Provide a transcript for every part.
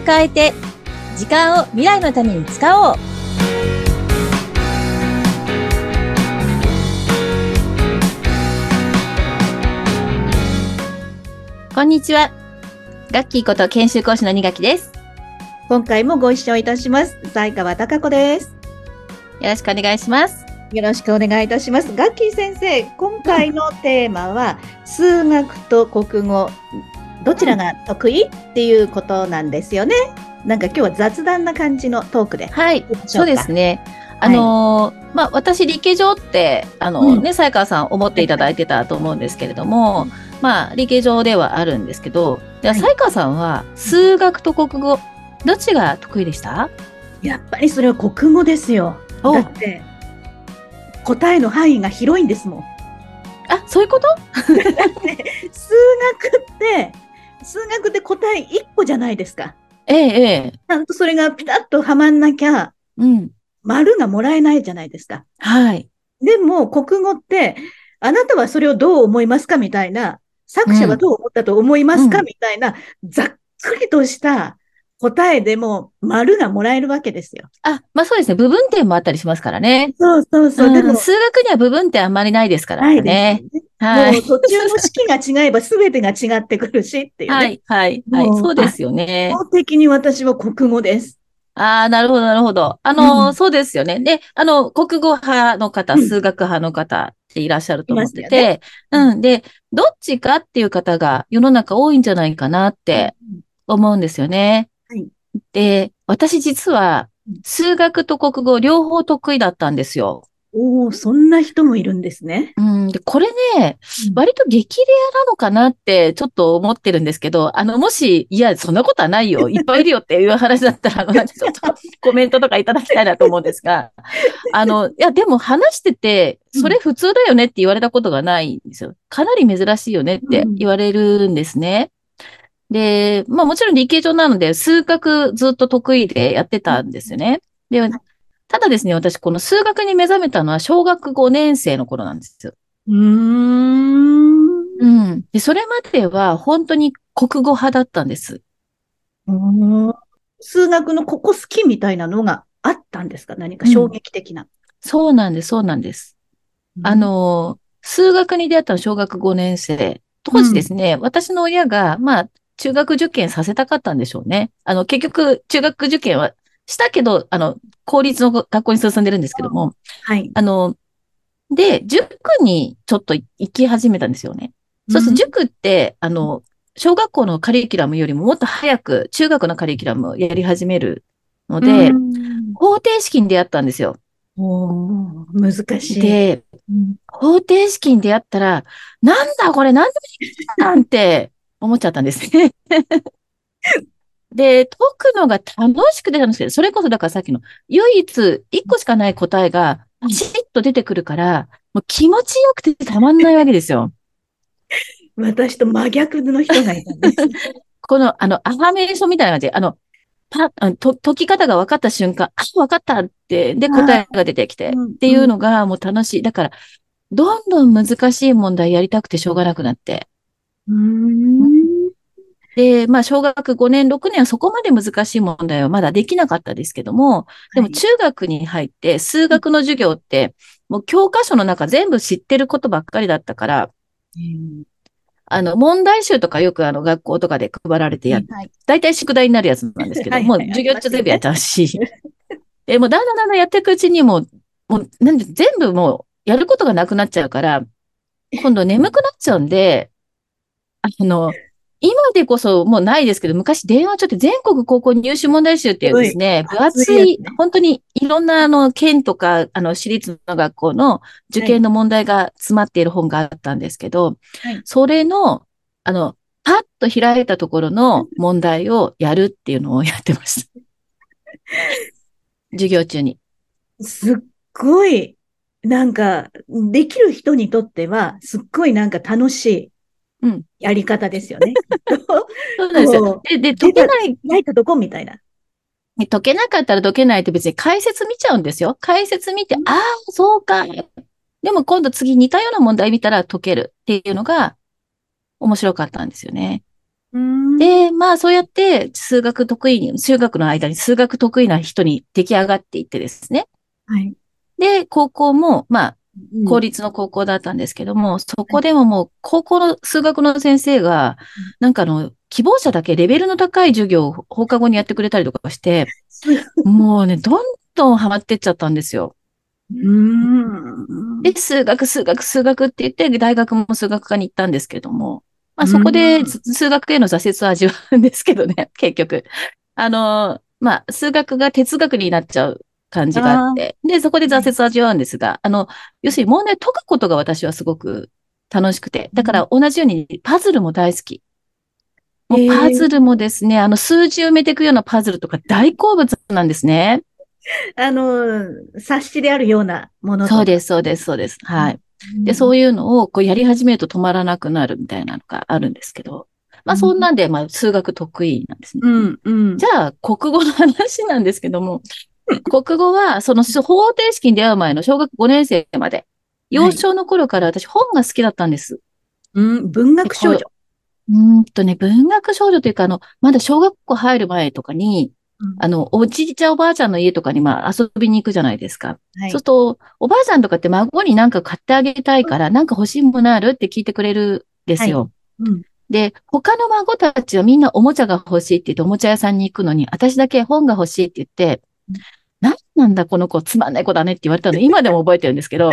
を変えて、時間を未来のために使おう。こんにちは。ガッキーこと研修講師の二垣です。今回もご一緒いたします。西川貴子です。よろしくお願いします。よろしくお願いいたします。ガッキー先生、今回のテーマは、数学と国語、どちらが得意っていうことなんですよね。なんか今日は雑談な感じのトークで。はい、そうですね。ね。あのーまあ、私、理系上って、あの、うんね、才川さん思っていただいてたと思うんですけれども、まあ、理系上ではあるんですけど、じゃあ、はい才川さんは、数学と国語、どっちが得意でした？やっぱりそれは国語ですよ。おだって、答えの範囲が広いんですもん。あ、そういうこと？数学って、数学って答え1個じゃないですか。ええ、ええ。ちゃんとそれがピタッとはまんなきゃ、うん。丸がもらえないじゃないですか。はい。でも、国語って、あなたはそれをどう思いますかみたいな、作者はどう思ったと思いますか、うんみたいな、ざっくりとした答えでも丸がもらえるわけですよ。あ、まあそうですね。部分点もあったりしますからね。そうそうそう。でも、うん数学には部分点あんまりないですからないね。です。はい。もう途中の式が違えば全てが違ってくるしっていうね。はい、はい、そうですよね。基本的に私は国語です。ああ、なるほど、なるほど。あのーうんそうですよね。で、あの、国語派の方、うん数学派の方っていらっしゃると思っていますて、うん。で、どっちかっていう方が世の中多いんじゃないかなって思うんですよね。はいで、私実はうん、数学と国語両方得意だったんですよ。おお、そんな人もいるんですね。うん。で、これね、うん割と激レアなのかなってちょっと思ってるんですけど、あの、もし、いや、そんなことはないよ、いっぱいいるよっていう話だったら、あの、ちょっと コメントとかいただきたいなと思うんですが、あの、いや、でも話してて、それ普通だよねって言われたことがないんですよ。かなり珍しいよねって言われるんですね。で、まあもちろん理系上なので、数学ずっと得意でやってたんですよね。で、ただですね、私この数学に目覚めたのは小学5年生の頃なんですよ。うーん。うん。で、それまでは本当に国語派だったんです。うん数学のここ好きみたいなのがあったんですか？何か衝撃的な。そうなんです、そうなんです。あ、の、数学に出会ったの小学5年生。当時ですね、私の親が、まあ、中学受験させたかったんでしょうね。あの、結局、中学受験はしたけど、あの、公立の学校に進んでるんですけども、はい。あの、で、塾にちょっと行き始めたんですよね。そうすると塾って、あの、小学校のカリキュラムよりももっと早く中学のカリキュラムをやり始めるので、うん方程式に出会ったんですよ。おー難しい。で、うん方程式に出会ったら、なんだこれなんでもできたなんて思っちゃったんですね。で、解くのが楽しくて楽しくて、それこそだからさっきの唯一一個しかない答えがパシッと出てくるから、もう気持ちよくてたまんないわけですよ。私と真逆の人がいたんです。この、あの、アファメーションみたいな感じで、あの、パあと、解き方が分かった瞬間、あ、分かったって、で、答えが出てきて、うんっていうのがもう楽しい。だから、どんどん難しい問題やりたくてしょうがなくなって。うーんで、まあ、小学5年、6年はそこまで難しい問題はまだできなかったですけども、でもはい。中学に入って数学の授業って、もう教科書の中全部知ってることばっかりだったから、うん。あの、問題集とかよくあの学校とかで配られてやっはい。大体宿題になるやつなんですけど、はいはいもう授業中全部やっちゃうし。で、もうだんだんだんだんやっていくうちにもう、もう、なんで全部もうやることがなくなっちゃうから、今度眠くなっちゃうんで、あの、今でこそもうないですけど、昔電話帳って全国高校入試問題集っていうですね、分厚い本当にいろんなあの、県とか、あの、私立の学校の受験の問題が詰まっている本があったんですけど、はいそれの、あの、パッと開いたところの問題をやるっていうのをやってました。授業中に。すっごい、なんか、できる人にとっては、すっごいなんか楽しいうんやり方ですよね。そうなんですよ。で、で、解けない、ないとどこみたいな。解けなかったら解けないって別に解説見ちゃうんですよ。解説見て、ああ、そうか。でも今度次似たような問題見たら解けるっていうのが面白かったんですよね。で、まあそうやって数学得意に、中学の間に数学得意な人に出来上がっていってですね。はい。で、高校も、まあうん公立の高校だったんですけども、そこでももう高校の数学の先生が、なんかあの、希望者だけレベルの高い授業を放課後にやってくれたりとかして、もうね、どんどんハマってっちゃったんですよ。で、数学、数学、数学って言って、大学も数学科に行ったんですけども、まあそこで数学への挫折を味わうんですけどね、結局。あの、まあ数学が哲学になっちゃう感じがあって、で、そこで挫折を味わうんですが、あの、要するに問題を解くことが私はすごく楽しくて、だから同じようにパズルも大好き。もうパズルもですね、あの数字を埋めていくようなパズルとか大好物なんですね。あの、冊子であるようなものとそうです、そうです、そうです。はい。で、うそういうのをこうやり始めると止まらなくなるみたいなのがあるんですけど、まあそんなんで、まあ数学得意なんですね。ん。うん。じゃあ、国語の話なんですけども、国語はその方程式に出会う前の小学5年生まで、幼少の頃から私本が好きだったんです。うん。文学少女。うーんとね、文学少女というか、あの、まだ小学校入る前とかに、うんあの、おじいちゃんおばあちゃんの家とかにまあ遊びに行くじゃないですか。はいそうすると、おばあちゃんとかって孫になんか買ってあげたいから、なんか欲しいものあるって聞いてくれるんですよ。うん。で、他の孫たちはみんなおもちゃが欲しいって言っておもちゃ屋さんに行くのに、私だけ本が欲しいって言ってうん、何なんだこの子つまんない子だねって言われたの 今でも覚えてるんですけど、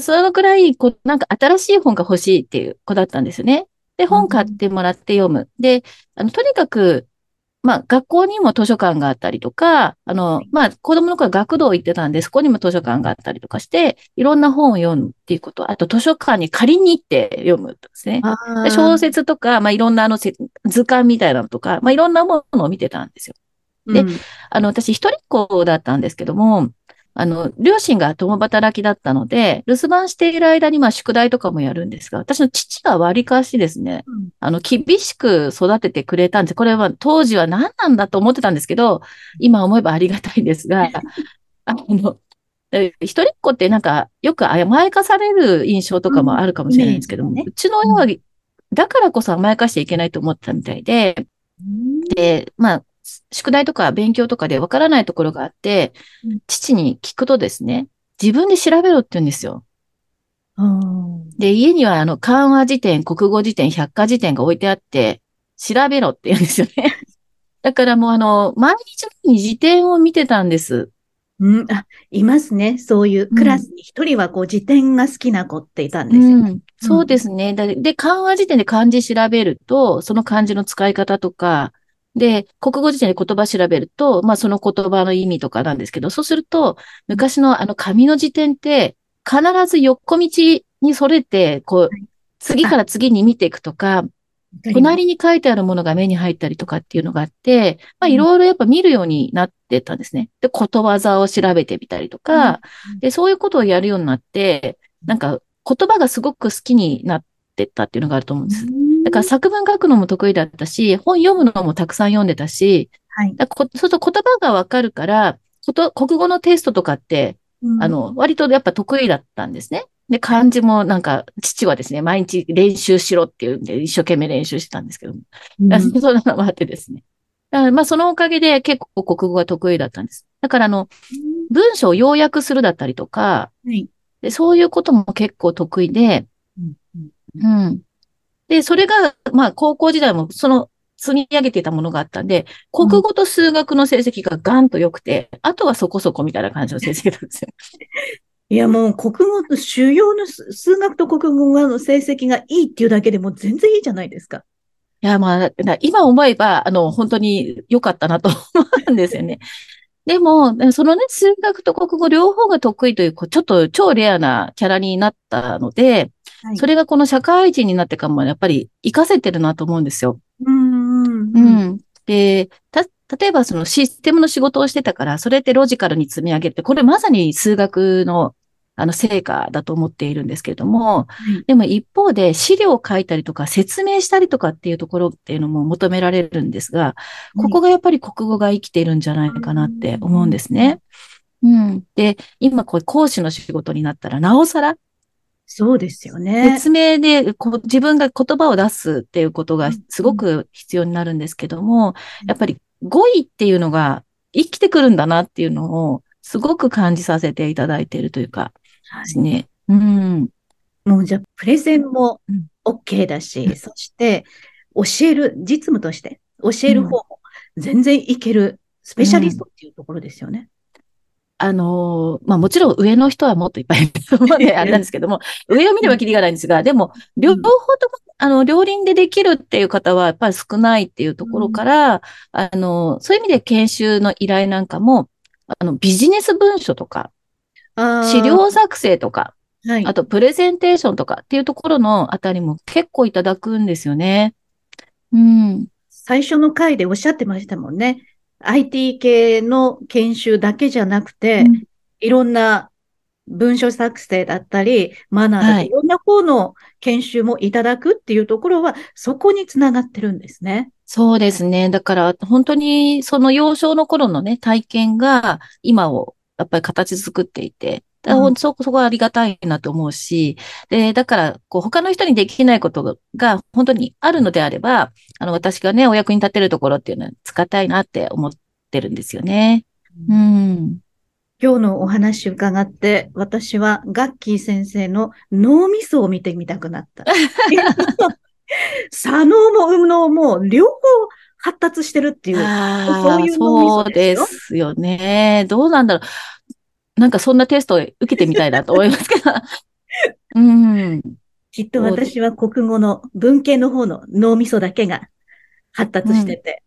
そのくらいこう、なんか新しい本が欲しいっていう子だったんですよね。で、本買ってもらって読む。で、あの、とにかく、まあ、学校にも図書館があったりとか、あの、まあ、子供の頃学童行ってたんで、そこにも図書館があったりとかして、いろんな本を読むっていうこと、あと図書館に借りに行って読むんですね。小説とか、まあ、いろんなあのせ図鑑みたいなのとか、まあ、いろんなものを見てたんですよ。でうん。あの、私一人っ子だったんですけども、あの、両親が共働きだったので、留守番している間に、まあ、宿題とかもやるんですが、私の父が割かしですね、うん。あの、厳しく育ててくれたんです。これは当時は何なんだと思ってたんですけど、今思えばありがたいんですが、あの、え一人っ子ってなんか、よく甘やかされる印象とかもあるかもしれないんですけども、うんねうちの親は、だからこそ甘やかしちゃいけないと思ってたみたいで、で、まあ、宿題とか勉強とかでわからないところがあってうん、父に聞くとですね、自分で調べろって言うんですよ。うんで、家にはあの、漢和辞典、国語辞典、百科辞典が置いてあって、調べろって言うんですよね。だからもうあの、毎日のように辞典を見てたんです。うん、あ、いますね。そういうクラスに一人はこう辞典が好きな子っていたんですよ。うん、そうですね。だで、漢和辞典で漢字調べると、その漢字の使い方とか、で、国語辞典で言葉調べると、まあその言葉の意味とかなんですけど、そうすると、昔のあの紙の辞典って、必ず横道にそれて、こうはい、次から次に見ていくとか、隣に書いてあるものが目に入ったりとかっていうのがあって、まあうん。いろいろやっぱ見るようになってたんですね。で、ことわざを調べてみたりとか、うん。で、そういうことをやるようになって、なんか言葉がすごく好きになってったっていうのがあると思うんです。だから作文書くのも得意だったし、本読むのもたくさん読んでたし、はい。だこそうすると言葉がわかるから、こと国語のテストとかって、あの、割とやっぱ得意だったんですね。で、漢字もなんか、父はですね、毎日練習しろっていうんで、一生懸命練習してたんですけども。うん、そんなのもあってですね。まあ、そのおかげで結構国語が得意だったんです。だからあの、文章を要約するだったりとか、はい。でそういうことも結構得意で、うんうんうん。で、それが、まあ、高校時代もその積み上げていたものがあったんで、国語と数学の成績がガンと良くて、あとはそこそこみたいな感じの成績なんですよ。いや、もう国語と主要の数数学と国語の成績がいいっていうだけでもう全然いいじゃないですか。いや、まあ、だ今思えば、あの、本当に良かったなと思うんですよね。でも、そのね、数学と国語両方が得意というちょっと超レアなキャラになったので、はいそれがこの社会人になってからもやっぱり活かせてるなと思うんですよ。うんうん。で、た、例えばそのシステムの仕事をしてたから、それってロジカルに積み上げて、これまさに数学のあの成果だと思っているんですけれども、はいでも一方で資料を書いたりとか説明したりとかっていうところっていうのも求められるんですが、ここがやっぱり国語が生きているんじゃないかなって思うんですね。うん。で、今こう講師の仕事になったら、なおさら、そうですよね。説明でこ自分が言葉を出すっていうことがすごく必要になるんですけども、やっぱり語彙っていうのが生きてくるんだなっていうのをすごく感じさせていただいているというかですね。うん。もうじゃあ、プレゼンも OK だし、うん、そして教える、実務として教える方も全然いける、スペシャリストっていうところですよね。あのまあもちろん上の人はもっといっぱいいると思うんで、あれなんですけども、上を見ればきりがないんですが、でも、両方とも、あの、両輪でできるっていう方はやっぱり少ないっていうところから、あの、そういう意味で研修の依頼なんかも、あの、ビジネス文書とか、資料作成とか、はい、あとプレゼンテーションとかっていうところのあたりも結構いただくんですよね。うん。最初の回でおっしゃってましたもんね。IT 系の研修だけじゃなくて、うん、いろんな文書作成だったり、マナーだったり、はい、いろんな方の研修もいただくっていうところは、そこにつながってるんですね。そうですね。だから、本当にその幼少の頃のね、体験が今をやっぱり形作っていて、だからそこ、そこはありがたいなと思うし、で、だから、こう、他の人にできないことが本当にあるのであれば、あの、私がね、お役に立てるところっていうのは使いたいなって思ってるんですよね。うん。今日のお話伺って、私はガッキー先生の脳みそを見てみたくなった。左脳も右脳も両方発達してるっていう、そういう脳みそですよ。そうですよね。どうなんだろう。なんかそんなテストを受けてみたいなと思いますけど。うん。きっと私は国語の文系の方の脳みそだけが発達してて、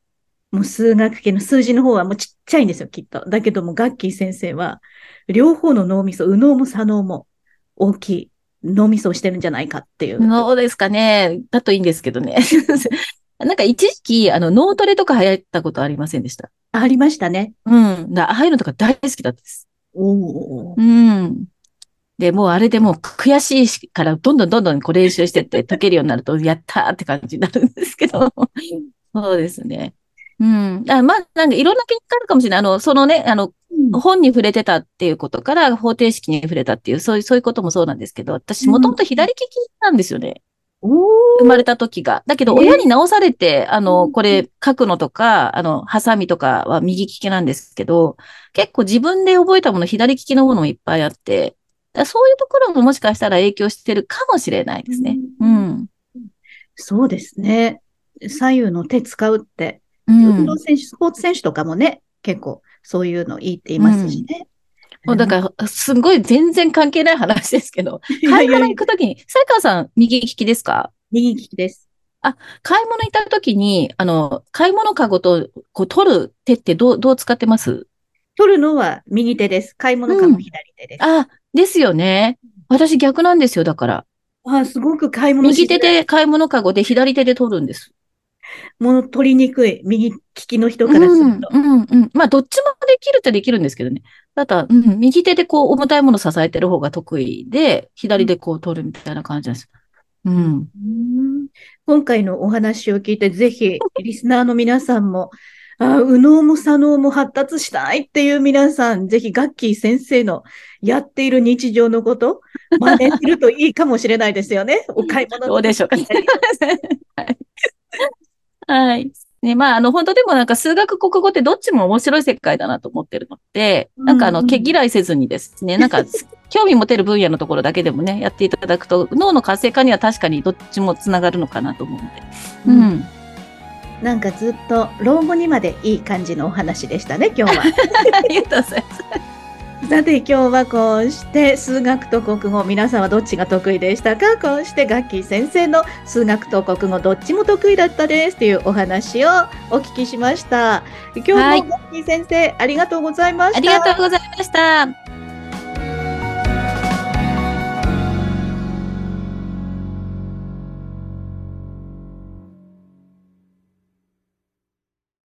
うん、もう数学系の数字の方はもうちっちゃいんですよ、きっと。だけども、ガッキー先生は、両方の脳みそ、右脳も左脳も大きい脳みそをしてるんじゃないかっていう。そうですかね。だといいんですけどね。なんか一時期、あの、脳トレとか流行ったことありませんでした？ありましたね。うん。ああいうのとか大好きだったです。おうん。で、もうあれでもう悔しいからどんどんどんどんこう練習してって解けるようになると、やったーって感じになるんですけど。そうですね。うん。あまあ、なんかいろんな結果あるかもしれない。あの、そのね、あの、本に触れてたっていうことから方程式に触れたっていう、そういう、そういうこともそうなんですけど、私もともと左利きなんですよね。生まれた時が。だけど、親に直されて、あの、これ書くのとか、あの、ハサミとかは右利きなんですけど、結構自分で覚えたもの、左利きのものもいっぱいあって、そういうところももしかしたら影響してるかもしれないですね。うん。そうですね。左右の手使うって、運動選手、スポーツ選手とかもね、結構そういうのいいって言いますしね。もうだから、すごい全然関係ない話ですけど、買い物行くときに、才川さん、右利きですか？右利きです。あ、買い物行ったときに、あの、買い物かごと、こう、取る手ってどう、どう使ってます？取るのは右手です。買い物かご左手です。うん、あ、ですよね。私逆なんですよ、だから。あ、すごく買い物右手で買い物かごで左手で取るんです。もう取りにくい。右利きの人からすると。うん、うん、うん。まあ、どっちもできるっちゃできるんですけどね。ただ、うん、右手でこう、重たいものを支えてる方が得意で、左でこう取るみたいな感じです。うん。うん今回のお話を聞いて、ぜひ、リスナーの皆さんも、あ右脳も左脳も発達したいっていう皆さん、ぜひガッキー先生のやっている日常のこと、真似するといいかもしれないですよね。お買い物。どうでしょうか。はい。ね、まあ、あの、本当でもなんか数学国語ってどっちも面白い世界だなと思ってるので、なんかあの、毛嫌いせずにですね、なんか、興味持てる分野のところだけでもね、やっていただくと、脳の活性化には確かにどっちもつながるのかなと思うので。うん。うん、なんかずっと老後にまでいい感じのお話でしたね、今日は。ありがとうございます。さて今日はこうして数学と国語皆さんはどっちが得意でしたか？こうしてガッキー先生の数学と国語どっちも得意だったですというお話をお聞きしました今日もガッキー先生、はい、ありがとうございましたありがとうございました